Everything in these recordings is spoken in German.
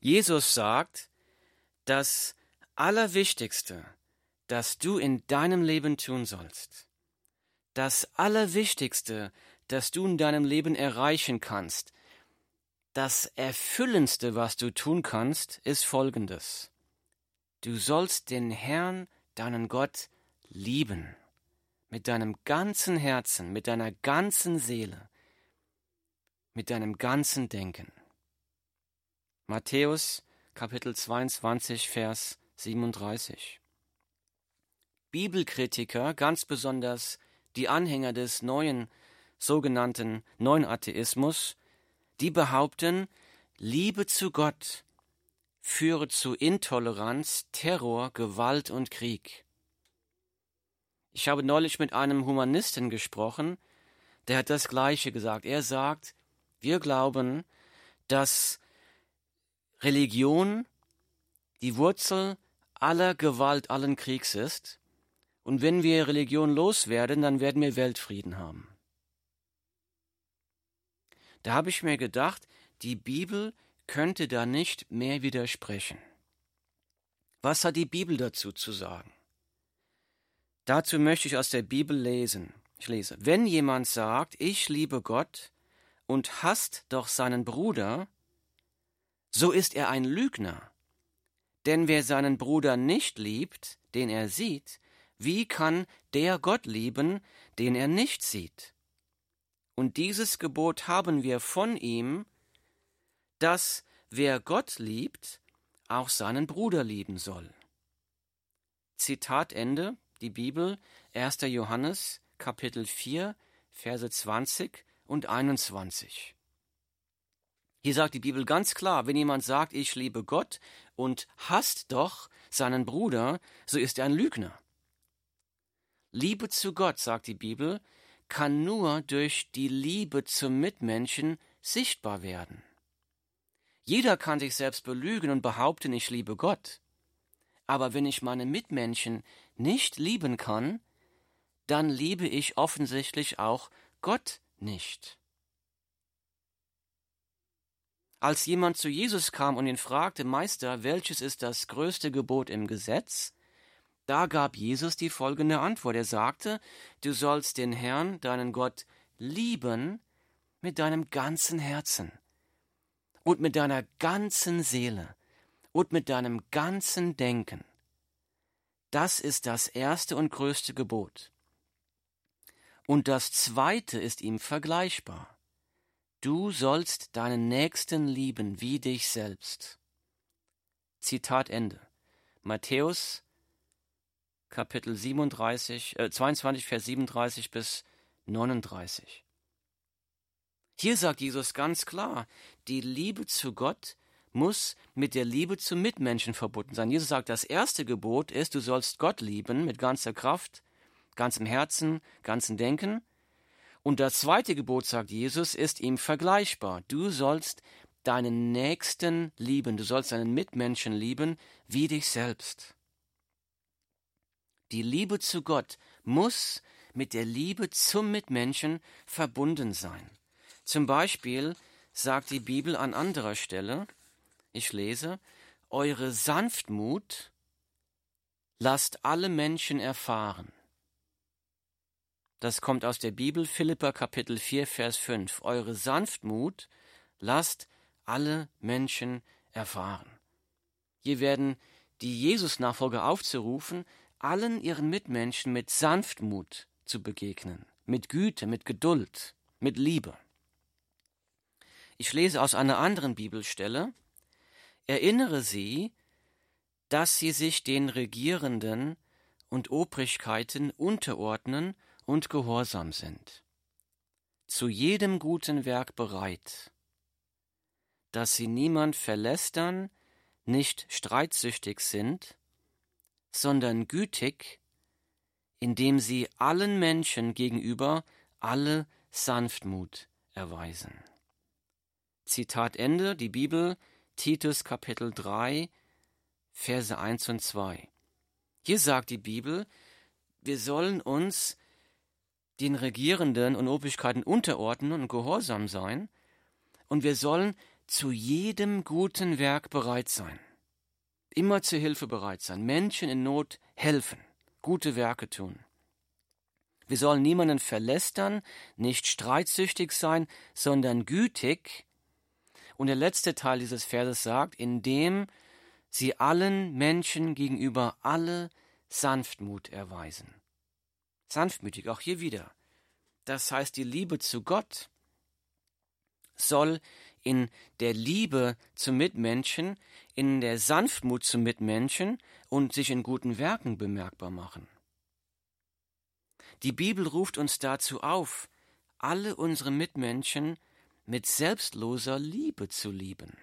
Jesus sagt, das Allerwichtigste, das du in deinem Leben tun sollst, das Allerwichtigste, das du in deinem Leben erreichen kannst, das Erfüllendste, was du tun kannst, ist Folgendes. Du sollst den Herrn, deinen Gott, lieben, mit deinem ganzen Herzen, mit deiner ganzen Seele, mit deinem ganzen Denken. Matthäus Kapitel 22, Vers 37. Bibelkritiker, ganz besonders die Anhänger des neuen sogenannten neuen Atheismus, die behaupten, Liebe zu Gott führe zu Intoleranz, Terror, Gewalt und Krieg. Ich habe neulich mit einem Humanisten gesprochen, der hat das Gleiche gesagt. Er sagt, wir glauben, dass Religion die Wurzel aller Gewalt, allen Kriegs ist. Und wenn wir Religion loswerden, dann werden wir Weltfrieden haben. Da habe ich mir gedacht, die Bibel könnte da nicht mehr widersprechen. Was hat die Bibel dazu zu sagen? Dazu möchte ich aus der Bibel lesen. Ich lese, wenn jemand sagt, ich liebe Gott und hasst doch seinen Bruder, so ist er ein Lügner. Denn wer seinen Bruder nicht liebt, den er sieht, wie kann der Gott lieben, den er nicht sieht? Und dieses Gebot haben wir von ihm, dass wer Gott liebt, auch seinen Bruder lieben soll. Zitat Ende, die Bibel, 1. Johannes, Kapitel 4, Verse 20 und 21. Hier sagt die Bibel ganz klar, wenn jemand sagt, ich liebe Gott und hasst doch seinen Bruder, so ist er ein Lügner. Liebe zu Gott, sagt die Bibel, kann nur durch die Liebe zum Mitmenschen sichtbar werden. Jeder kann sich selbst belügen und behaupten, ich liebe Gott. Aber wenn ich meine Mitmenschen nicht lieben kann, dann liebe ich offensichtlich auch Gott nicht. Als jemand zu Jesus kam und ihn fragte, Meister, welches ist das größte Gebot im Gesetz? Da gab Jesus die folgende Antwort. Er sagte, du sollst den Herrn, deinen Gott, lieben mit deinem ganzen Herzen und mit deiner ganzen Seele und mit deinem ganzen Denken. Das ist das erste und größte Gebot. Und das zweite ist ihm vergleichbar. Du sollst deinen Nächsten lieben wie dich selbst. Zitat Ende. Matthäus Kapitel 37, äh, 22, Vers 37 bis 39. Hier sagt Jesus ganz klar, die Liebe zu Gott muss mit der Liebe zum Mitmenschen verbunden sein. Jesus sagt, das erste Gebot ist, du sollst Gott lieben mit ganzer Kraft, ganzem Herzen, ganzem Denken. Und das zweite Gebot, sagt Jesus, ist ihm vergleichbar. Du sollst deinen Nächsten lieben, du sollst deinen Mitmenschen lieben wie dich selbst. Die Liebe zu Gott muss mit der Liebe zum Mitmenschen verbunden sein. Zum Beispiel sagt die Bibel an anderer Stelle, ich lese, Eure Sanftmut lasst alle Menschen erfahren. Das kommt aus der Bibel, Philippa Kapitel 4, Vers 5. Eure Sanftmut lasst alle Menschen erfahren. Hier werden die Jesus-Nachfolger aufzurufen, allen ihren Mitmenschen mit Sanftmut zu begegnen, mit Güte, mit Geduld, mit Liebe. Ich lese aus einer anderen Bibelstelle, erinnere sie, dass sie sich den Regierenden und Obrigkeiten unterordnen und gehorsam sind, zu jedem guten Werk bereit, dass sie niemand verlästern, nicht streitsüchtig sind, sondern gütig, indem sie allen Menschen gegenüber alle Sanftmut erweisen. Zitat Ende, die Bibel, Titus Kapitel 3, Verse 1 und 2. Hier sagt die Bibel, wir sollen uns den Regierenden und Obrigkeiten unterordnen und gehorsam sein, und wir sollen zu jedem guten Werk bereit sein. Immer zur Hilfe bereit sein. Menschen in Not helfen. Gute Werke tun. Wir sollen niemanden verlästern, nicht streitsüchtig sein, sondern gütig. Und der letzte Teil dieses Verses sagt, indem sie allen Menschen gegenüber alle Sanftmut erweisen. Sanftmütig, auch hier wieder. Das heißt, die Liebe zu Gott soll in der Liebe zum Mitmenschen, in der Sanftmut zum Mitmenschen und sich in guten Werken bemerkbar machen. Die Bibel ruft uns dazu auf, alle unsere Mitmenschen mit selbstloser Liebe zu lieben.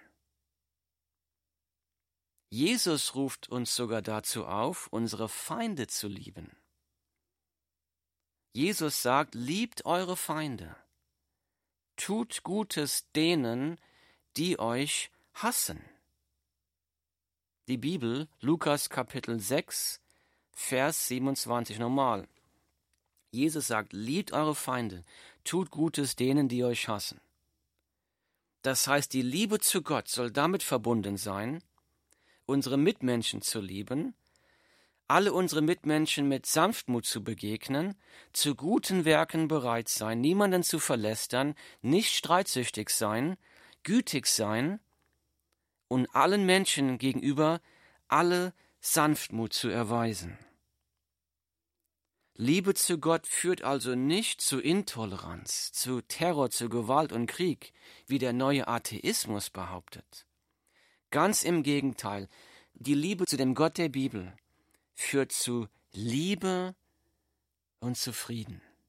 Jesus ruft uns sogar dazu auf, unsere Feinde zu lieben. Jesus sagt, liebt eure Feinde tut Gutes denen, die euch hassen. Die Bibel, Lukas Kapitel 6, Vers 27 normal. Jesus sagt, liebt eure Feinde, tut Gutes denen, die euch hassen. Das heißt, die Liebe zu Gott soll damit verbunden sein, unsere Mitmenschen zu lieben, alle unsere Mitmenschen mit Sanftmut zu begegnen, zu guten Werken bereit sein, niemanden zu verlästern, nicht streitsüchtig sein, gütig sein und allen Menschen gegenüber alle Sanftmut zu erweisen. Liebe zu Gott führt also nicht zu Intoleranz, zu Terror, zu Gewalt und Krieg, wie der neue Atheismus behauptet. Ganz im Gegenteil, die Liebe zu dem Gott der Bibel führt zu Liebe und zu Frieden.